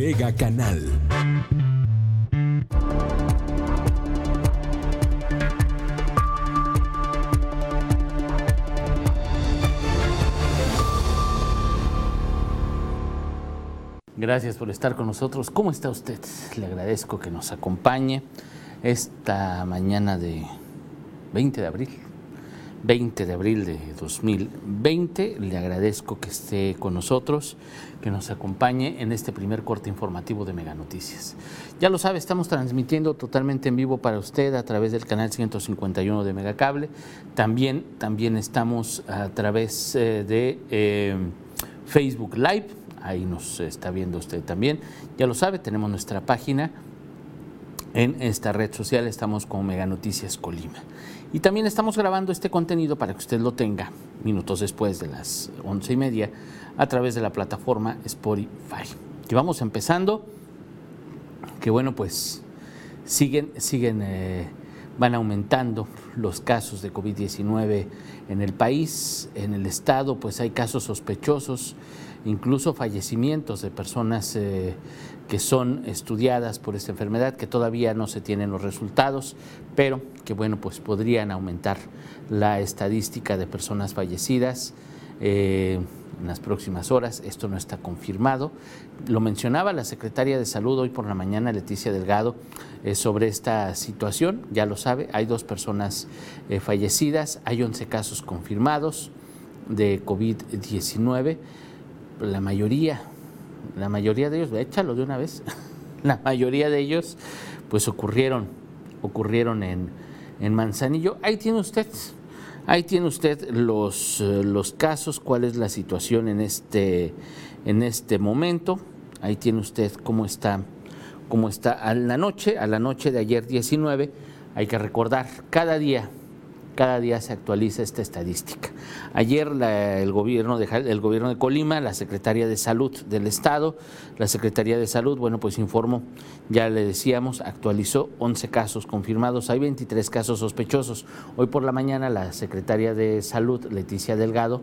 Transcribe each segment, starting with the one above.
Mega Canal. Gracias por estar con nosotros. ¿Cómo está usted? Le agradezco que nos acompañe esta mañana de 20 de abril. 20 de abril de 2020. Le agradezco que esté con nosotros, que nos acompañe en este primer corte informativo de Mega Noticias. Ya lo sabe, estamos transmitiendo totalmente en vivo para usted a través del canal 151 de Megacable. También, también estamos a través eh, de eh, Facebook Live ahí nos está viendo usted también. Ya lo sabe, tenemos nuestra página en esta red social, estamos como Mega Noticias Colima. Y también estamos grabando este contenido para que usted lo tenga minutos después de las once y media a través de la plataforma Spotify. Y vamos empezando, que bueno, pues siguen, siguen, eh, van aumentando los casos de COVID-19 en el país, en el estado, pues hay casos sospechosos incluso fallecimientos de personas eh, que son estudiadas por esta enfermedad, que todavía no se tienen los resultados, pero que bueno, pues podrían aumentar la estadística de personas fallecidas. Eh, en las próximas horas. Esto no está confirmado. Lo mencionaba la secretaria de Salud hoy por la mañana, Leticia Delgado, eh, sobre esta situación. Ya lo sabe, hay dos personas fallecidas, hay 11 casos confirmados de COVID-19 la mayoría, la mayoría de ellos, échalo de una vez, la mayoría de ellos pues ocurrieron, ocurrieron en, en Manzanillo. Ahí tiene usted, ahí tiene usted los, eh, los casos, cuál es la situación en este, en este momento. Ahí tiene usted cómo está, cómo está a la noche, a la noche de ayer 19. Hay que recordar, cada día cada día se actualiza esta estadística. Ayer el, gobierno de, el gobierno de Colima, la Secretaría de Salud del Estado, la Secretaría de Salud, bueno, pues informó, ya le decíamos, actualizó 11 casos confirmados, hay 23 casos sospechosos. Hoy por la mañana la Secretaría de Salud, Leticia Delgado,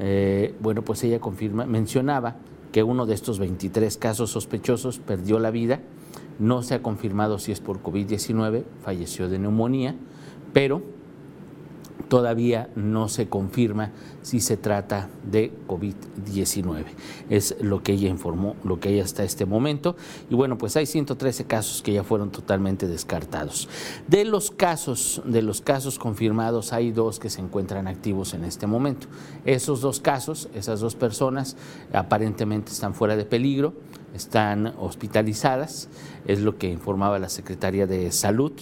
eh, bueno, pues ella confirma, mencionaba que uno de estos 23 casos sospechosos perdió la vida, no se ha confirmado si es por COVID-19, falleció de neumonía, pero todavía no se confirma si se trata de COVID-19. Es lo que ella informó, lo que ella hasta este momento. Y bueno, pues hay 113 casos que ya fueron totalmente descartados. De los casos, de los casos confirmados, hay dos que se encuentran activos en este momento. Esos dos casos, esas dos personas, aparentemente están fuera de peligro, están hospitalizadas, es lo que informaba la Secretaría de Salud.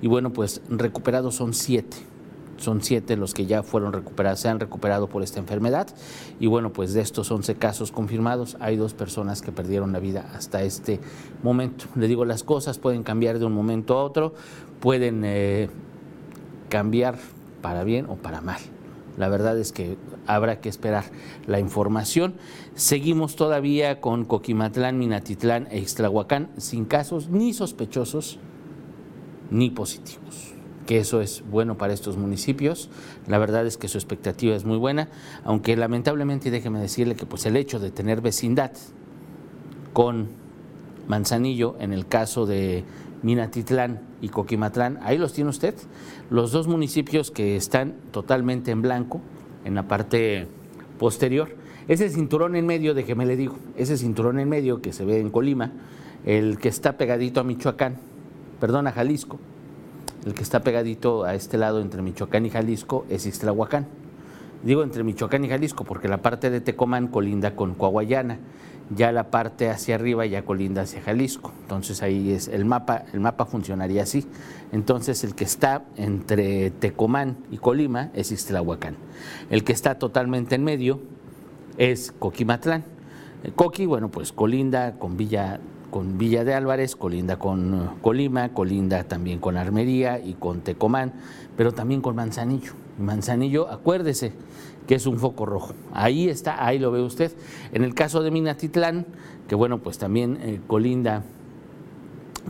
Y bueno, pues recuperados son siete son siete los que ya fueron recuperados, se han recuperado por esta enfermedad. Y bueno, pues de estos 11 casos confirmados, hay dos personas que perdieron la vida hasta este momento. Le digo, las cosas pueden cambiar de un momento a otro, pueden eh, cambiar para bien o para mal. La verdad es que habrá que esperar la información. Seguimos todavía con Coquimatlán, Minatitlán e Ixtlahuacán sin casos ni sospechosos ni positivos que eso es bueno para estos municipios. La verdad es que su expectativa es muy buena, aunque lamentablemente déjeme decirle que pues el hecho de tener vecindad con Manzanillo en el caso de Minatitlán y Coquimatlán, ahí los tiene usted, los dos municipios que están totalmente en blanco en la parte posterior. Ese cinturón en medio, déjeme le digo, ese cinturón en medio que se ve en Colima, el que está pegadito a Michoacán, perdón, a Jalisco, el que está pegadito a este lado entre Michoacán y Jalisco es Ixtlahuacán. Digo entre Michoacán y Jalisco porque la parte de Tecomán colinda con Coahuayana, ya la parte hacia arriba ya colinda hacia Jalisco. Entonces ahí es el mapa, el mapa funcionaría así. Entonces el que está entre Tecomán y Colima es Ixtlahuacán. El que está totalmente en medio es Coquimatlán. Coqui, bueno, pues colinda con Villa con Villa de Álvarez, colinda con eh, Colima, colinda también con Armería y con Tecomán, pero también con Manzanillo. Manzanillo, acuérdese que es un foco rojo. Ahí está, ahí lo ve usted. En el caso de Minatitlán, que bueno, pues también eh, colinda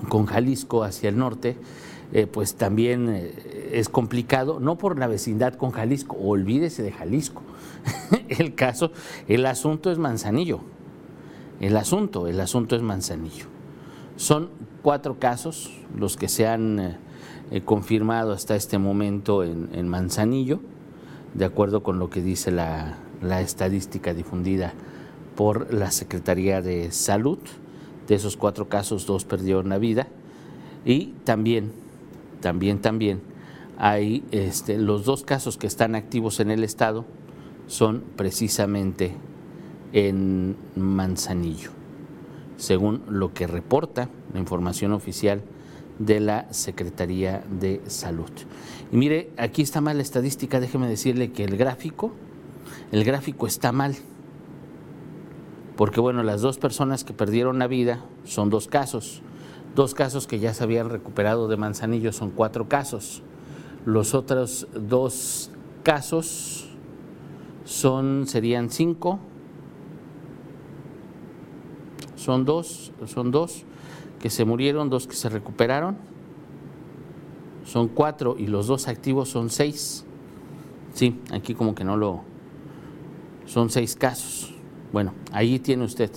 con Jalisco hacia el norte, eh, pues también es complicado, no por la vecindad con Jalisco, olvídese de Jalisco. el caso, el asunto es Manzanillo el asunto. El asunto es Manzanillo. Son cuatro casos los que se han eh, eh, confirmado hasta este momento en, Manzanillo, de acuerdo con lo que dice la, estadística difundida por la Secretaría de Salud. De esos cuatro casos, dos perdieron la vida. Y también, también, también hay este, los dos casos que están activos en el Estado son precisamente en Manzanillo, según lo que reporta la información oficial de la Secretaría de Salud. Y mire, aquí está mal la estadística, déjeme decirle que el gráfico, el gráfico está mal, porque bueno, las dos personas que perdieron la vida son dos casos, dos casos que ya se habían recuperado de Manzanillo son cuatro casos, los otros dos casos son, serían cinco, son dos, son dos que se murieron, dos que se recuperaron, son cuatro y los dos activos son seis. Sí, aquí como que no lo... Son seis casos. Bueno, ahí tiene usted.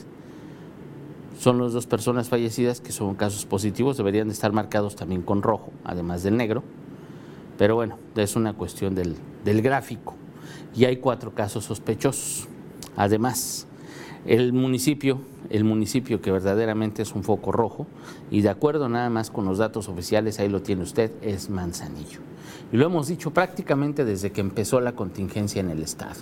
Son las dos personas fallecidas que son casos positivos, deberían de estar marcados también con rojo, además del negro. Pero bueno, es una cuestión del, del gráfico. Y hay cuatro casos sospechosos. Además, el municipio, el municipio que verdaderamente es un foco rojo, y de acuerdo nada más con los datos oficiales, ahí lo tiene usted, es Manzanillo. Y lo hemos dicho prácticamente desde que empezó la contingencia en el Estado.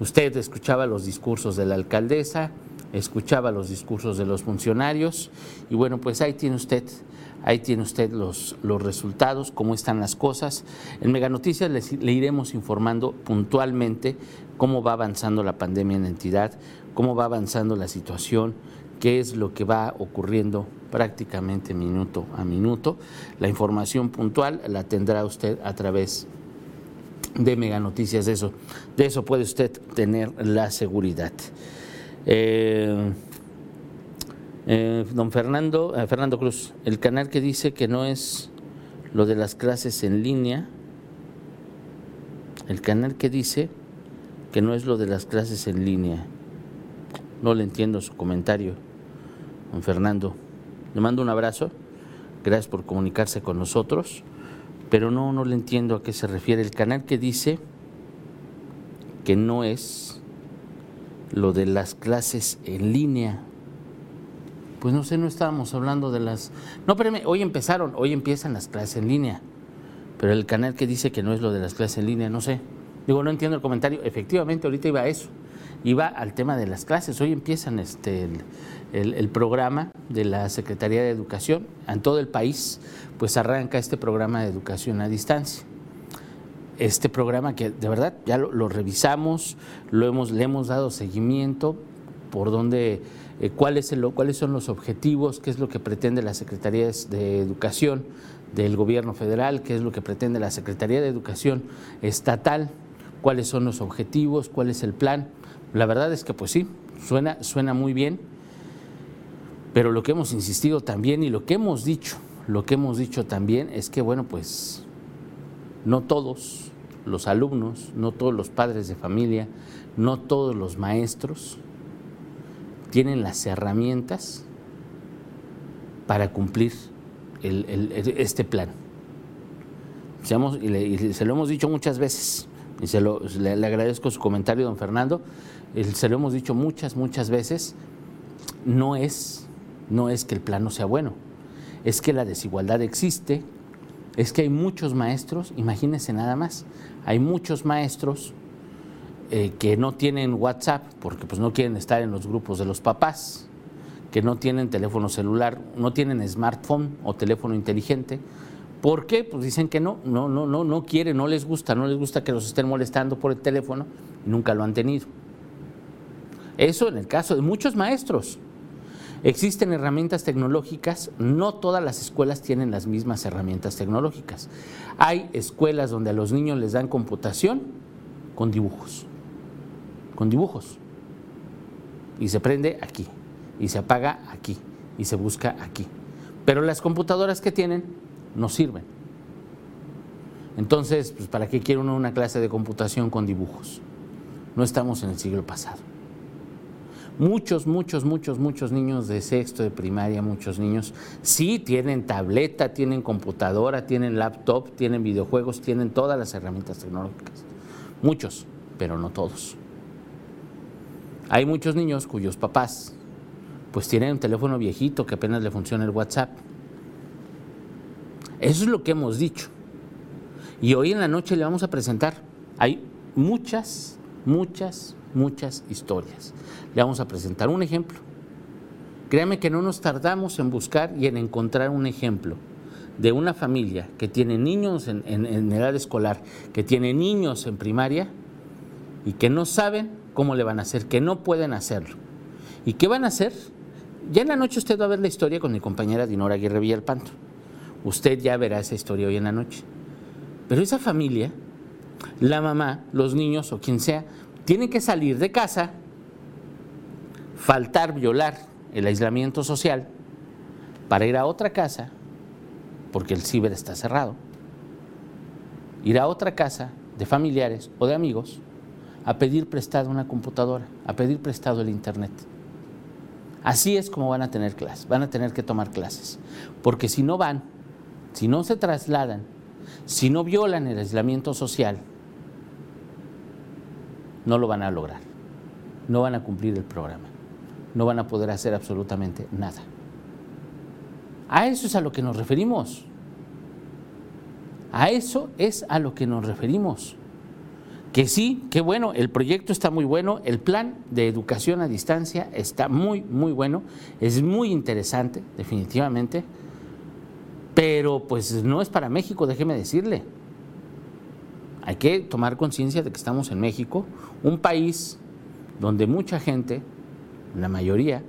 Usted escuchaba los discursos de la alcaldesa, escuchaba los discursos de los funcionarios, y bueno, pues ahí tiene usted Ahí tiene usted los, los resultados, cómo están las cosas. En Mega Noticias le iremos informando puntualmente cómo va avanzando la pandemia en la entidad, cómo va avanzando la situación, qué es lo que va ocurriendo prácticamente minuto a minuto. La información puntual la tendrá usted a través de Mega Noticias. De eso, de eso puede usted tener la seguridad. Eh, eh, don Fernando, eh, Fernando Cruz, el canal que dice que no es lo de las clases en línea, el canal que dice que no es lo de las clases en línea. No le entiendo su comentario, don Fernando. Le mando un abrazo, gracias por comunicarse con nosotros, pero no, no le entiendo a qué se refiere. El canal que dice que no es lo de las clases en línea. Pues no sé, no estábamos hablando de las... No, espérame, hoy empezaron, hoy empiezan las clases en línea, pero el canal que dice que no es lo de las clases en línea, no sé. Digo, no entiendo el comentario. Efectivamente, ahorita iba a eso iba al tema de las clases. Hoy empiezan este, el, programa de la Secretaría de Educación. En todo el país, pues arranca este programa de educación a distancia. Este programa que de verdad ya lo, revisamos, lo hemos, le hemos dado seguimiento por dónde, eh, cuáles son los objetivos, qué es lo que pretende la Secretaría de Educación del Gobierno Federal, qué es lo que pretende la Secretaría de Educación Estatal, cuáles son los objetivos, cuál es el plan. La verdad es que pues sí, suena, suena muy bien, pero lo que hemos insistido también y lo que hemos dicho, lo que hemos dicho también es que bueno, pues no todos los alumnos, no todos los padres de familia, no todos los maestros tienen las herramientas para cumplir este plan. y se lo hemos dicho muchas veces, y se lo, le, agradezco su comentario, don Fernando, se lo hemos dicho muchas, muchas veces, no es, no es que el plan no sea bueno, es que la desigualdad existe, es que hay muchos maestros, imagínense nada más, hay muchos maestros eh, que no tienen WhatsApp porque pues no quieren estar en los grupos de los papás, que no tienen teléfono celular, no tienen smartphone o teléfono inteligente. ¿Por qué? Pues dicen que no, no, no, no, no quieren, no les gusta, no les gusta que los estén molestando por el teléfono, nunca lo han tenido. Eso en el caso de muchos maestros. Existen herramientas tecnológicas, no todas las escuelas tienen las mismas herramientas tecnológicas. Hay escuelas donde a los niños les dan computación con dibujos, con dibujos. Y se prende aquí, y se apaga aquí, y se busca aquí. Pero las computadoras que tienen no sirven. Entonces, pues, ¿para qué quiere uno una clase de computación con dibujos? No estamos en el siglo pasado. Muchos, muchos, muchos, muchos niños de sexto, de primaria, muchos niños, sí tienen tableta, tienen computadora, tienen laptop, tienen videojuegos, tienen todas las herramientas tecnológicas. Muchos, pero no todos. Hay muchos niños cuyos papás pues tienen un teléfono viejito que apenas le funciona el WhatsApp. Eso es lo que hemos dicho. Y hoy en la noche le vamos a presentar. Hay muchas, muchas, muchas historias. Le vamos a presentar un ejemplo. Créame que no nos tardamos en buscar y en encontrar un ejemplo de una familia que tiene niños en, edad escolar, que tiene niños en primaria y que no saben cómo le van a hacer, que no pueden hacerlo. ¿Y qué van a hacer? Ya en la noche usted va a ver la historia con mi compañera Dinora Aguirre Villalpanto. Usted ya verá esa historia hoy en la noche. Pero esa familia, la mamá, los niños o quien sea, tienen que salir de casa faltar, violar el aislamiento social para ir a otra casa, porque el ciber está cerrado, ir a otra casa de familiares o de amigos a pedir prestado una computadora, a pedir prestado el internet. Así es como van a tener clases, van a tener que tomar clases, porque si no van, si no se trasladan, si no violan el aislamiento social, no lo van a lograr, no van a cumplir el programa no van a poder hacer absolutamente nada. A eso es a lo que nos referimos. A eso es a lo que nos referimos. Que sí, que bueno, el proyecto está muy bueno, el plan de educación a distancia está muy, muy bueno, es muy interesante, definitivamente, pero pues no es para México, déjeme decirle. Hay que tomar conciencia de que estamos en México, un país donde mucha gente la mayoría,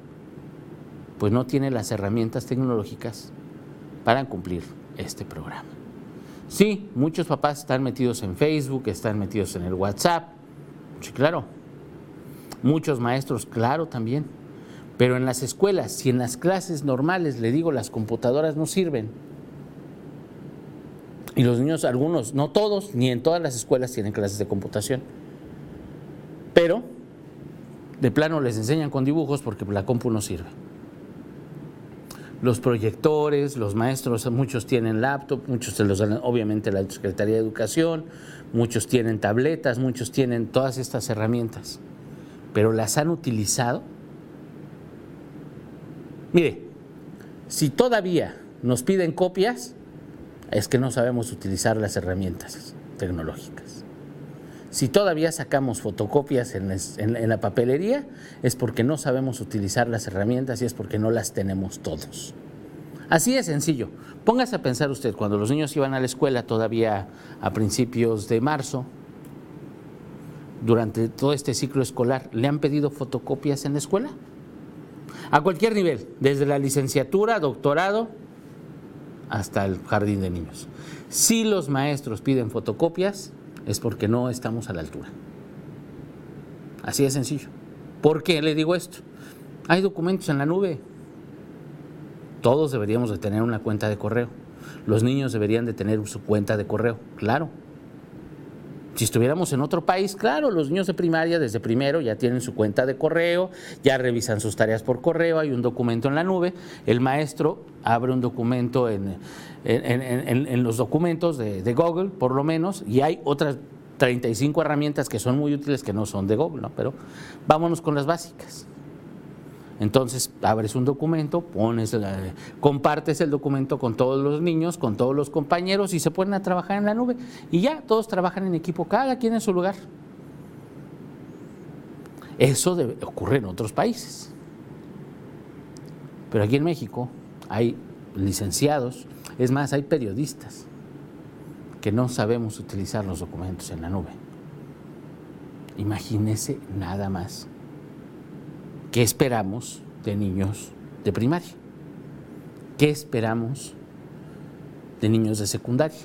pues no tiene las herramientas tecnológicas para cumplir este programa. Sí, muchos papás están metidos en Facebook, están metidos en el WhatsApp, sí, claro. Muchos maestros, claro, también. Pero en las escuelas, si en las clases normales, le digo, las computadoras no sirven, y los niños, algunos, no todos, ni en todas las escuelas tienen clases de computación, pero de plano les enseñan con dibujos porque la compu no sirve. Los proyectores, los maestros, muchos tienen laptop, muchos se los dan obviamente la Secretaría de Educación, muchos tienen tabletas, muchos tienen todas estas herramientas, pero las han utilizado. Mire, si todavía nos piden copias, es que no sabemos utilizar las herramientas tecnológicas. Si todavía sacamos fotocopias en, la papelería, es porque no sabemos utilizar las herramientas y es porque no las tenemos todos. Así de sencillo. Póngase a pensar usted, cuando los niños iban a la escuela todavía a principios de marzo, durante todo este ciclo escolar, ¿le han pedido fotocopias en la escuela? A cualquier nivel, desde la licenciatura, doctorado, hasta el jardín de niños. Si los maestros piden fotocopias, es porque no estamos a la altura. Así de sencillo. ¿Por qué le digo esto? Hay documentos en la nube. Todos deberíamos de tener una cuenta de correo. Los niños deberían de tener su cuenta de correo, claro. Si estuviéramos en otro país, claro, los niños de primaria desde primero ya tienen su cuenta de correo, ya revisan sus tareas por correo, hay un documento en la nube, el maestro abre un documento en, en, los documentos de, de, Google, por lo menos, y hay otras 35 herramientas que son muy útiles que no son de Google, ¿no? pero vámonos con las básicas. Entonces abres un documento, pones, compartes el documento con todos los niños, con todos los compañeros y se ponen a trabajar en la nube. Y ya todos trabajan en equipo, cada quien en su lugar. Eso ocurre en otros países. Pero aquí en México hay licenciados, es más, hay periodistas que no sabemos utilizar los documentos en la nube. Imagínese nada más. ¿Qué esperamos de niños de primaria? ¿Qué esperamos de niños de secundaria?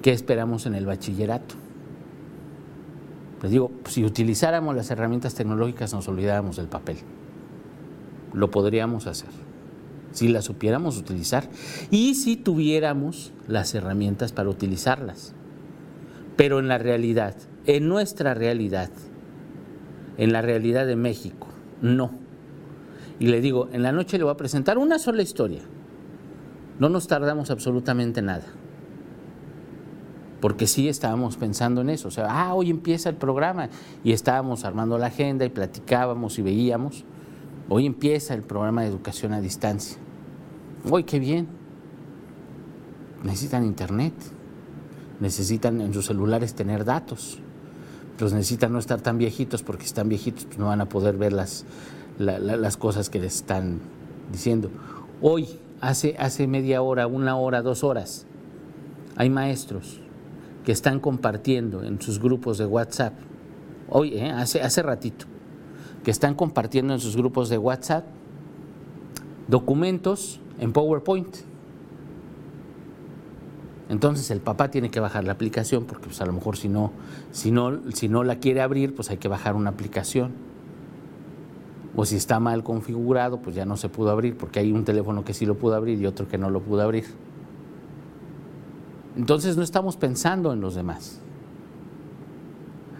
¿Qué esperamos en el bachillerato? Les digo, si utilizáramos las herramientas tecnológicas nos olvidáramos del papel. Lo podríamos hacer si las supiéramos utilizar y si tuviéramos las herramientas para utilizarlas. Pero en la realidad, en nuestra realidad, en la realidad de México, No. Y le digo, en la noche le voy a presentar una sola historia. No nos tardamos absolutamente nada. Porque sí estábamos pensando en eso. O sea, ah, hoy empieza el programa. Y estábamos armando la agenda y platicábamos y veíamos. Hoy empieza el programa de educación a distancia. Hoy qué bien. Necesitan internet. Necesitan en sus celulares tener datos. Los necesitan no estar tan viejitos porque si están viejitos pues no van a poder ver las, las cosas que les están diciendo. Hoy, hace, hace media hora, una hora, dos horas, hay maestros que están compartiendo en sus grupos de WhatsApp, hoy, ¿eh? hace, hace ratito, que están compartiendo en sus grupos de WhatsApp documentos en PowerPoint. Entonces el papá tiene que bajar la aplicación porque pues, a lo mejor si no, si, no, si no la quiere abrir, pues hay que bajar una aplicación. O si está mal configurado, pues ya no se pudo abrir porque hay un teléfono que sí lo pudo abrir y otro que no lo pudo abrir. Entonces no estamos pensando en los demás.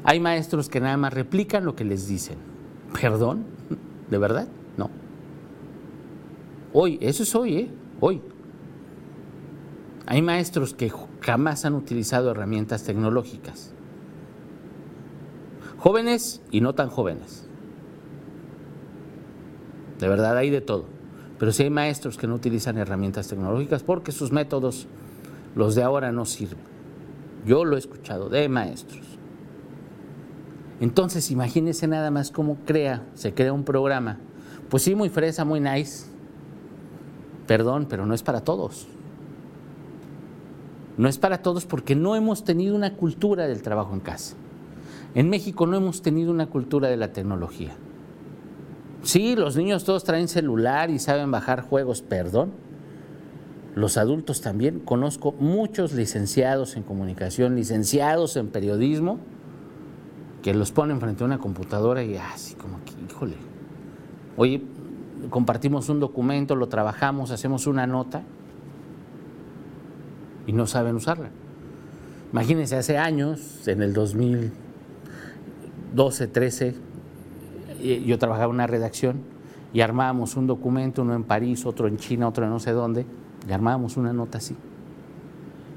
Hay maestros que nada más replican lo que les dicen. ¿Perdón? ¿De verdad? No. Hoy, eso es hoy, ¿eh? Hoy. Hay maestros que jamás han utilizado herramientas tecnológicas. Jóvenes y no tan jóvenes. De verdad hay de todo. Pero sí hay maestros que no utilizan herramientas tecnológicas porque sus métodos, los de ahora, no sirven. Yo lo he escuchado de maestros. Entonces, imagínense nada más cómo crea, se crea un programa. Pues sí, muy fresa, muy nice. Perdón, pero no es para todos. No es para todos porque no hemos tenido una cultura del trabajo en casa. En México no hemos tenido una cultura de la tecnología. Sí, los niños todos traen celular y saben bajar juegos, perdón. Los adultos también. Conozco muchos licenciados en comunicación, licenciados en periodismo, que los ponen frente a una computadora y así como que, híjole, oye, compartimos un documento, lo trabajamos, hacemos una nota y no saben usarla. Imagínense, hace años, en el 2012, 13, yo trabajaba en una redacción y armábamos un documento, uno en París, otro en China, otro en no sé dónde, y armábamos una nota así.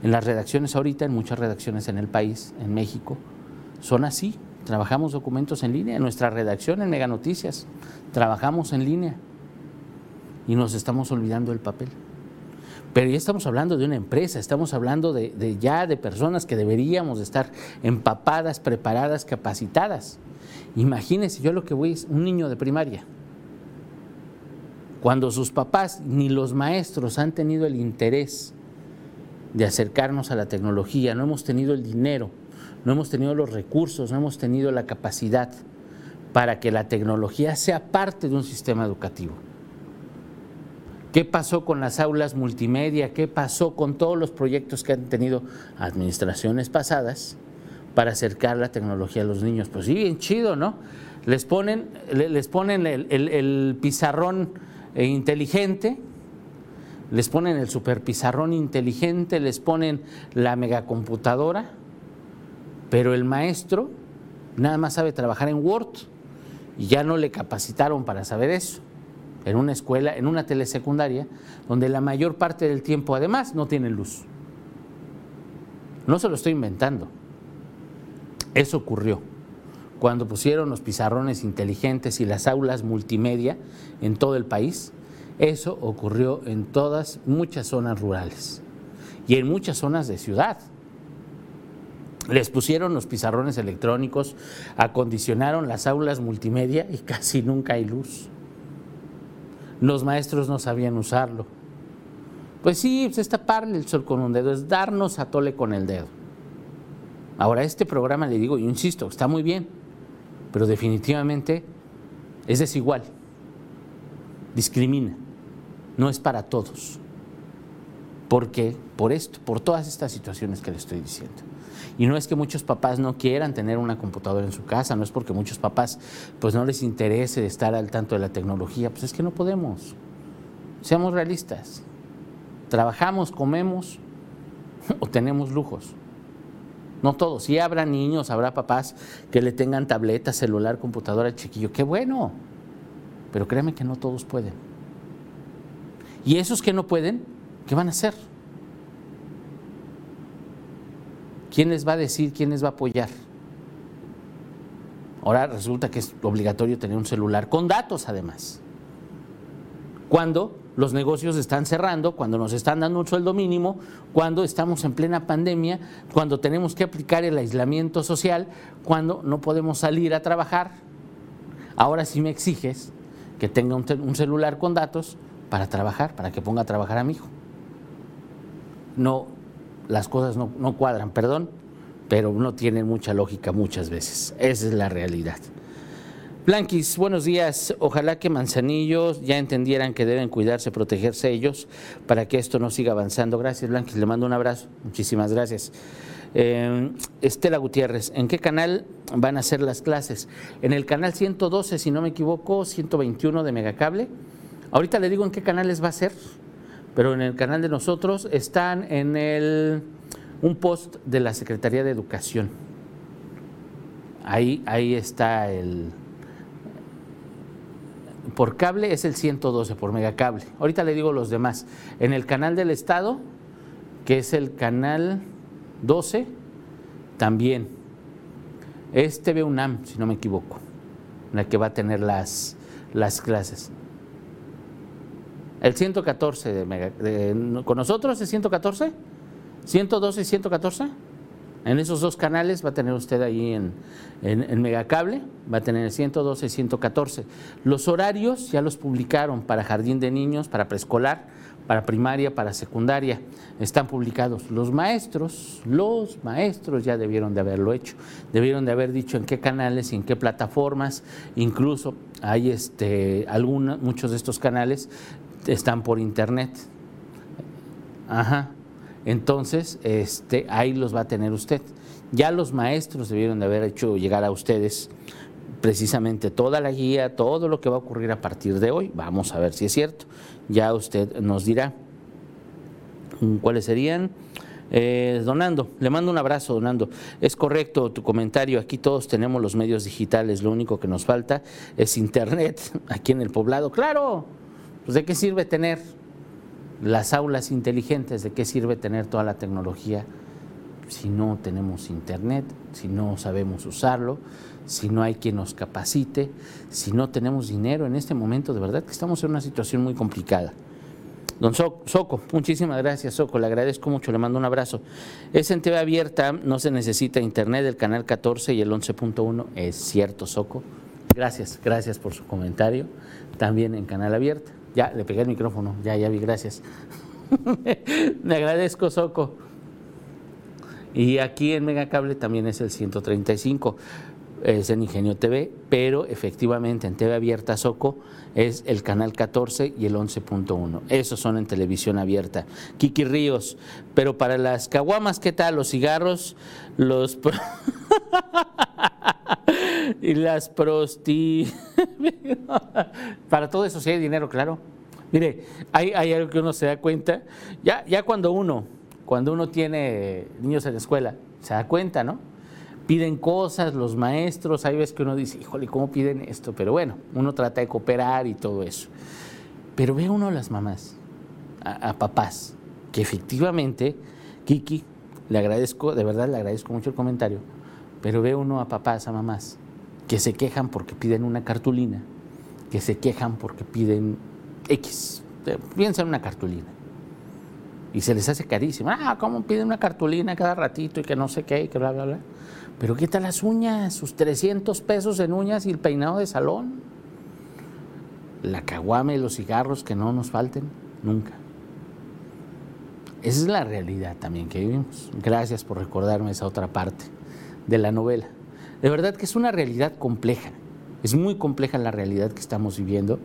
En las redacciones ahorita, en muchas redacciones en el país, en México, son así. Trabajamos documentos en línea. En nuestra redacción, en Mega Noticias, trabajamos en línea. Y nos estamos olvidando del papel. Pero ya estamos hablando de una empresa, estamos hablando de, ya de personas que deberíamos estar empapadas, preparadas, capacitadas. Imagínense, yo lo que voy es un niño de primaria. Cuando sus papás ni los maestros han tenido el interés de acercarnos a la tecnología, no hemos tenido el dinero, no hemos tenido los recursos, no hemos tenido la capacidad para que la tecnología sea parte de un sistema educativo. ¿Qué pasó con las aulas multimedia? ¿Qué pasó con todos los proyectos que han tenido administraciones pasadas para acercar la tecnología a los niños? Pues sí, bien chido, ¿no? Les ponen, les ponen el, pizarrón eh, inteligente, les ponen el super pizarrón inteligente, les ponen la megacomputadora, pero el maestro nada más sabe trabajar en Word y ya no le capacitaron para saber eso en una escuela, en una telesecundaria, donde la mayor parte del tiempo además no tiene luz. No se lo estoy inventando. Eso ocurrió cuando pusieron los pizarrones inteligentes y las aulas multimedia en todo el país. Eso ocurrió en todas, muchas zonas rurales y en muchas zonas de ciudad. Les pusieron los pizarrones electrónicos, acondicionaron las aulas multimedia y casi nunca hay luz los maestros no sabían usarlo. Pues sí, pues es taparle el sol con un dedo, es darnos a tole con el dedo. Ahora, este programa, le digo, yo insisto, está muy bien, pero definitivamente es desigual, discrimina, no es para todos. ¿Por qué? Por esto, por todas estas situaciones que le estoy diciendo. Y no es que muchos papás no quieran tener una computadora en su casa, no es porque muchos papás pues no les interese estar al tanto de la tecnología, pues es que no podemos. Seamos realistas. Trabajamos, comemos o tenemos lujos. No todos. Sí habrá niños, habrá papás que le tengan tableta, celular, computadora, chiquillo. Qué bueno. pero créeme que no todos pueden. Y esos que no pueden, ¿qué van a hacer? ¿Quién les va a decir, quién les va a apoyar? Ahora resulta que es obligatorio tener un celular con datos además. Cuando los negocios están cerrando, cuando nos están dando un sueldo mínimo, cuando estamos en plena pandemia, cuando tenemos que aplicar el aislamiento social, cuando no podemos salir a trabajar. Ahora sí me exiges que tenga un, celular con datos para trabajar, para que ponga a trabajar a mi hijo. No, las cosas no, no cuadran, perdón, pero no tienen mucha lógica muchas veces. Esa es la realidad. Blanquis, buenos días. Ojalá que Manzanillos ya entendieran que deben cuidarse, protegerse ellos para que esto no siga avanzando. Gracias, Blanquis. Le mando un abrazo. Muchísimas gracias. Eh, Estela Gutiérrez, ¿en qué canal van a ser las clases? En el canal 112, si no me equivoco, 121 de Megacable. Ahorita le digo en qué canales va a ser, pero en el canal de nosotros están en el un post de la Secretaría de Educación. Ahí, ahí está el, por cable es el 112, por megacable. Ahorita le digo los demás. En el canal del Estado, que es el canal 12, también. Es TV UNAM, si no me equivoco, la que va a tener las, las clases. El 114 de, con nosotros es 114, 112 y 114. En esos dos canales va a tener usted ahí en, en, Megacable, va a tener 112 y 114. Los horarios ya los publicaron para jardín de niños, para preescolar, para primaria, para secundaria. Están publicados. Los maestros, los maestros ya debieron de haberlo hecho. Debieron de haber dicho en qué canales y en qué plataformas. Incluso hay este, algunos, muchos de estos canales están por internet. Ajá. Entonces, este, ahí los va a tener usted. Ya los maestros debieron de haber hecho llegar a ustedes precisamente toda la guía, todo lo que va a ocurrir a partir de hoy. Vamos a ver si es cierto. Ya usted nos dirá cuáles serían. Eh, donando, le mando un abrazo, Donando. Es correcto tu comentario, aquí todos tenemos los medios digitales, lo único que nos falta es Internet aquí en el poblado. Claro, pues ¿de qué sirve tener las aulas inteligentes, ¿de qué sirve tener toda la tecnología si no tenemos internet, si no sabemos usarlo, si no hay quien nos capacite, si no tenemos dinero en este momento? De verdad que estamos en una situación muy complicada. Don Soco, muchísimas gracias, Soco, le agradezco mucho, le mando un abrazo. Es en TV abierta, no se necesita internet, el canal 14 y el 11.1, es cierto, Soco. Gracias, gracias por su comentario, también en canal abierta. Ya, le pegué el micrófono, ya, ya vi, gracias. Me agradezco, Soco. Y aquí en Megacable también es el 135, es en Ingenio TV, pero efectivamente en TV Abierta Soco es el canal 14 y el 11.1. Esos son en televisión abierta. Kiki Ríos, pero para las caguamas, ¿qué tal? Los cigarros, los... y las prosti. Para todo eso sí hay dinero, claro. Mire, hay, hay, algo que uno se da cuenta. Ya, ya cuando uno, cuando uno tiene niños en la escuela, se da cuenta, ¿no? Piden cosas, los maestros, hay veces que uno dice, híjole, ¿cómo piden esto? Pero bueno, uno trata de cooperar y todo eso. Pero ve uno a las mamás, a, a papás, que efectivamente, Kiki, le agradezco, de verdad le agradezco mucho el comentario, pero ve uno a papás, a mamás, que se quejan porque piden una cartulina, que se quejan porque piden X, eh, piensa en una cartulina. Y se les hace carísimo. Ah, ¿cómo piden una cartulina cada ratito y que no sé qué y que bla, bla, bla? Pero ¿qué tal las uñas? Sus 300 pesos en uñas y el peinado de salón. La caguame y los cigarros que no nos falten nunca. Esa es la realidad también que vivimos. Gracias por recordarme esa otra parte de la novela. De verdad que es una realidad compleja, es muy compleja la realidad que estamos viviendo.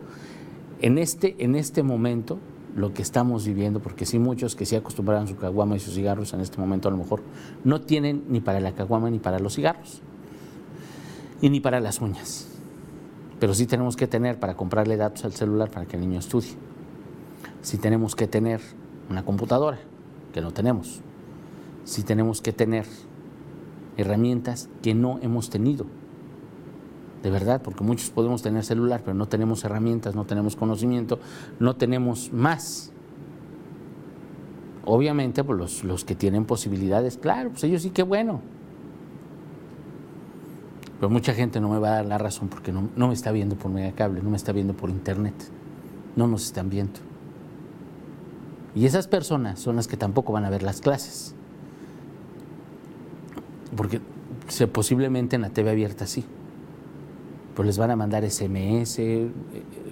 En este, en este momento, lo que estamos viviendo, porque sí muchos que se acostumbraron su caguama y sus cigarros en este momento a lo mejor no tienen ni para la caguama ni para los cigarros, y ni para las uñas. Pero sí tenemos que tener para comprarle datos al celular para que el niño estudie. Sí tenemos que tener una computadora, que no tenemos. Sí tenemos que tener herramientas que no hemos tenido. de verdad, porque muchos podemos tener celular, pero no tenemos herramientas, no tenemos conocimiento, no tenemos más. Obviamente, pues los, los que tienen posibilidades, claro, pues ellos sí que bueno. Pero mucha gente no me va a dar la razón porque no, no me está viendo por cable, no me está viendo por internet, no nos están viendo. Y esas personas son las que tampoco van a ver las clases. Porque posiblemente en la TV abierta sí. Pues les van a mandar SMS, eh,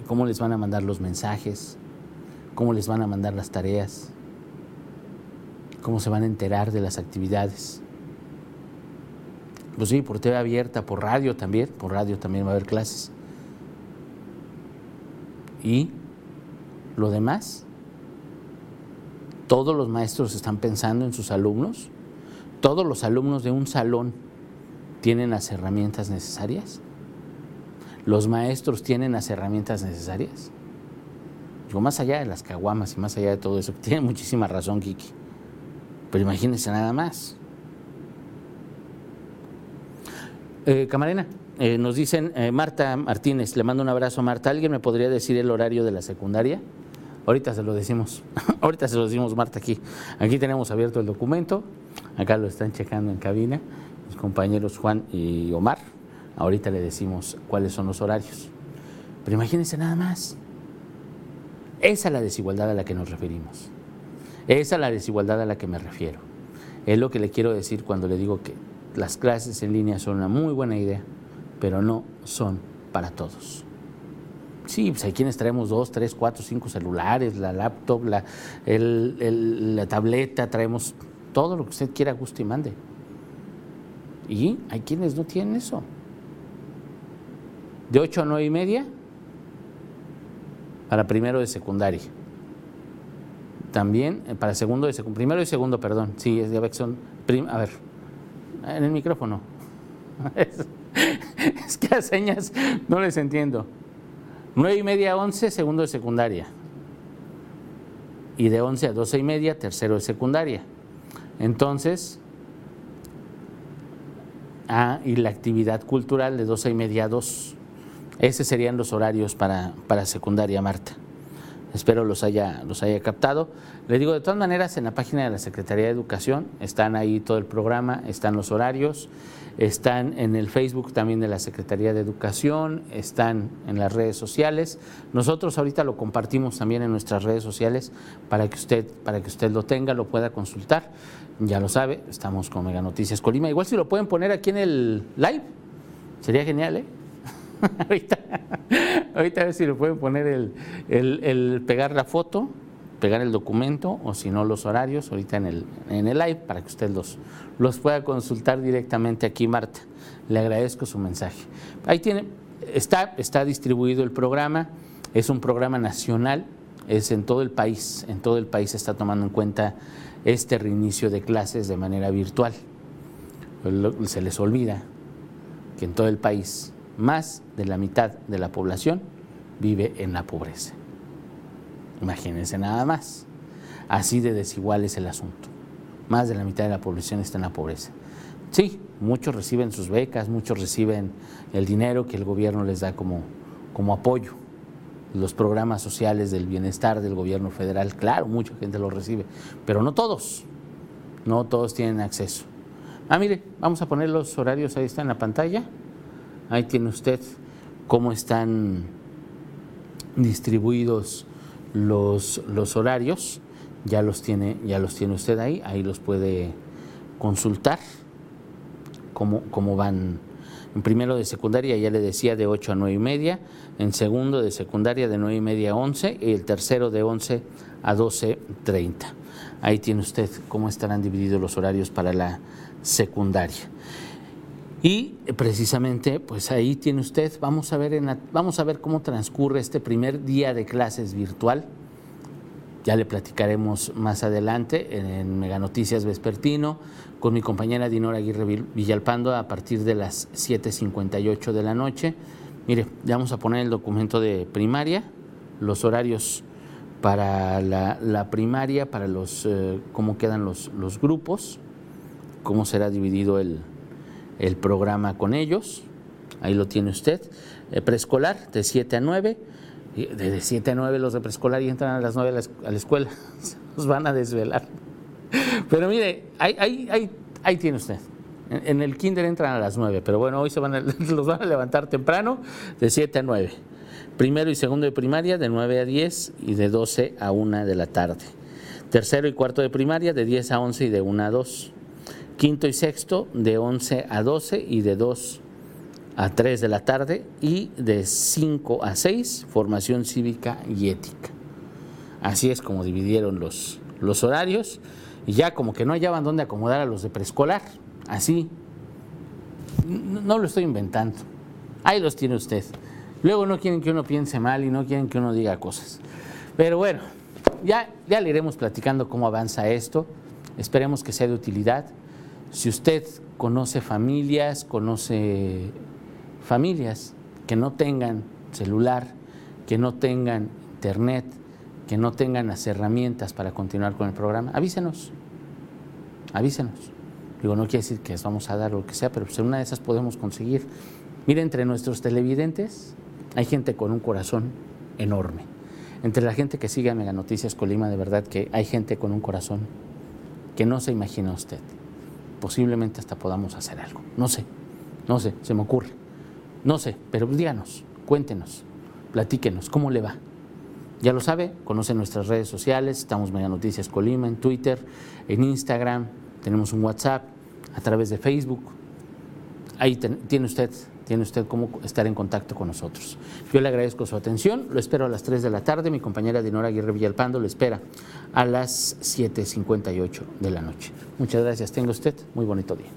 cómo les van a mandar los mensajes, cómo les van a mandar las tareas, cómo se van a enterar de las actividades. Pues sí, por TV abierta, por radio también, por radio también va a haber clases. Y lo demás, todos los maestros están pensando en sus alumnos, todos los alumnos de un salón tienen las herramientas necesarias, los maestros tienen las herramientas necesarias. Digo, más allá de las caguamas y más allá de todo eso, tiene muchísima razón Kiki, pero imagínense nada más. Eh, Camarena, eh, nos dicen, eh, Marta Martínez, le mando un abrazo a Marta. ¿Alguien me podría decir el horario de la secundaria? Ahorita se lo decimos, ahorita se lo decimos Marta aquí. Aquí tenemos abierto el documento, acá lo están checando en cabina mis compañeros Juan y Omar. Ahorita le decimos cuáles son los horarios. Pero imagínense nada más. Esa es la desigualdad a la que nos referimos. Esa es la desigualdad a la que me refiero. Es lo que le quiero decir cuando le digo que las clases en línea son una muy buena idea, pero no son para todos. Sí, pues hay quienes traemos dos, tres, cuatro, cinco celulares, la laptop, la, la tableta, traemos todo lo que usted quiera, guste y mande. Y hay quienes no tienen eso. De 8 a 9 y media para primero de secundaria. También eh, para segundo de secundaria. Primero y segundo, perdón. Sí, es de son. a ver, en el micrófono. Es, que a señas no les entiendo. 9 y media a 11, segundo de secundaria. Y de 11 a 12 y media, tercero de secundaria. Entonces, ah, y la actividad cultural de 12 y media a 2. Esos serían los horarios para, para secundaria, Marta. Espero los haya, los haya captado. Le digo, de todas maneras, en la página de la Secretaría de Educación están ahí todo el programa, están los horarios, están en el Facebook también de la Secretaría de Educación, están en las redes sociales. Nosotros ahorita lo compartimos también en nuestras redes sociales para que usted, para que usted lo tenga, lo pueda consultar. Ya lo sabe, estamos con Mega Noticias Colima. Igual si lo pueden poner aquí en el live, sería genial, ¿eh? ahorita, ahorita a ver si le pueden poner el, el, pegar la foto, pegar el documento o si no los horarios ahorita en el, en el live para que usted los, los pueda consultar directamente aquí, Marta. Le agradezco su mensaje. Ahí tiene, está, está distribuido el programa, es un programa nacional, es en todo el país, en todo el país se está tomando en cuenta este reinicio de clases de manera virtual. Se les olvida que en todo el país más de la mitad de la población vive en la pobreza. Imagínense nada más. Así de desigual es el asunto. Más de la mitad de la población está en la pobreza. Sí, muchos reciben sus becas, muchos reciben el dinero que el gobierno les da como, como apoyo. Los programas sociales del bienestar del gobierno federal, claro, mucha gente lo recibe, pero no todos. No todos tienen acceso. Ah, mire, vamos a poner los horarios, ahí está en la pantalla. Ahí tiene usted cómo están distribuidos los, los horarios. Ya los, tiene, ya los tiene usted ahí, ahí los puede consultar cómo, cómo van. En primero de secundaria ya le decía de 8 a 9 y media, en segundo de secundaria de 9 y media a 11 y el tercero de 11 a 12.30. Ahí tiene usted cómo estarán divididos los horarios para la secundaria. Y precisamente, pues ahí tiene usted, vamos a ver, en vamos a ver cómo transcurre este primer día de clases virtual. Ya le platicaremos más adelante en Mega Noticias Vespertino con mi compañera Dinora Aguirre Villalpando a partir de las 7.58 de la noche. Mire, ya vamos a poner el documento de primaria, los horarios para la, primaria, para los eh, cómo quedan los grupos, cómo será dividido el, el programa con ellos. ahí lo tiene usted. Eh, preescolar de 7 a 9. De 7 a 9 los de preescolar y entran a las 9 a la, escuela. Nos van a desvelar. Pero mire, ahí, ahí, ahí, tiene usted. En, el kinder entran a las 9, pero bueno, hoy se van los van a levantar temprano de 7 a 9. Primero y segundo de primaria de 9 a 10 y de 12 a 1 de la tarde. Tercero y cuarto de primaria de 10 a 11 y de 1 a 2. Quinto y sexto de 11 a 12 y de 2 a 3 de la tarde. Y de 5 a 6 formación cívica y ética. Así es como dividieron los, los horarios. Y ya como que no hallaban dónde acomodar a los de preescolar. Así. No, lo estoy inventando. Ahí los tiene usted. Luego no quieren que uno piense mal y no quieren que uno diga cosas. Pero bueno, ya, ya le iremos platicando cómo avanza esto. Esperemos que sea de utilidad. Si usted conoce familias, conoce familias que no tengan celular, que no tengan internet, que no tengan las herramientas para continuar con el programa, avísenos. Avísenos. Digo, no quiere decir que les vamos a dar lo que sea, pero pues en una de esas podemos conseguir. Mire, entre nuestros televidentes hay gente con un corazón enorme. Entre la gente que sigue a Mega Noticias Colima, de verdad que hay gente con un corazón que no se imagina usted. Posiblemente hasta podamos hacer algo. No sé, no sé, se me ocurre. No sé, pero díganos, cuéntenos, platíquenos, ¿cómo le va? Ya lo sabe, conoce nuestras redes sociales, estamos Mega Noticias Colima en Twitter, en Instagram, tenemos un WhatsApp, a través de Facebook. Ahí tiene usted tiene usted cómo estar en contacto con nosotros. Yo le agradezco su atención, lo espero a las 3 de la tarde, mi compañera Dinora Aguirre Villalpando lo espera a las 7.58 de la noche. Muchas gracias, tenga usted muy bonito día.